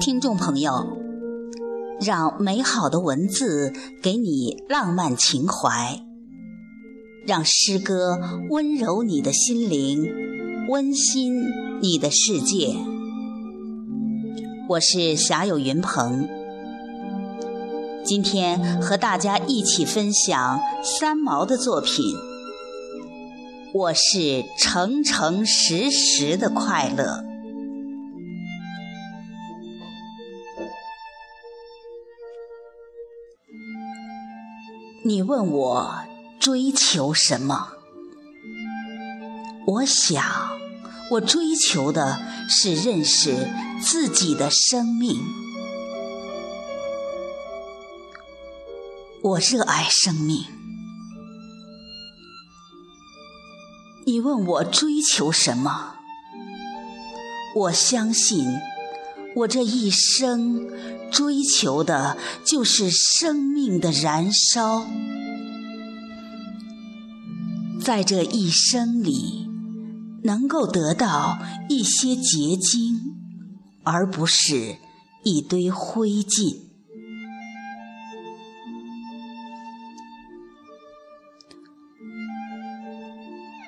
听众朋友，让美好的文字给你浪漫情怀，让诗歌温柔你的心灵，温馨你的世界。我是侠友云鹏，今天和大家一起分享三毛的作品。我是诚诚实实的快乐。你问我追求什么？我想，我追求的是认识自己的生命。我热爱生命。你问我追求什么？我相信。我这一生追求的就是生命的燃烧，在这一生里，能够得到一些结晶，而不是一堆灰烬。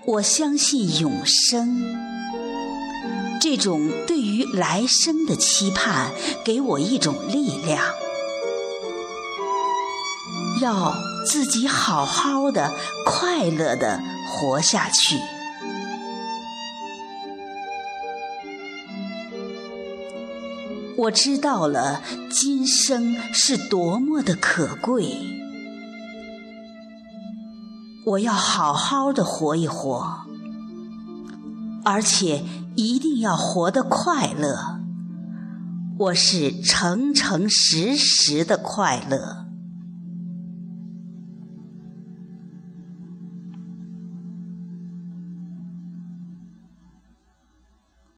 我相信永生。这种对于来生的期盼，给我一种力量，要自己好好的、快乐的活下去。我知道了今生是多么的可贵，我要好好的活一活，而且。一定要活得快乐，我是诚诚实实的快乐。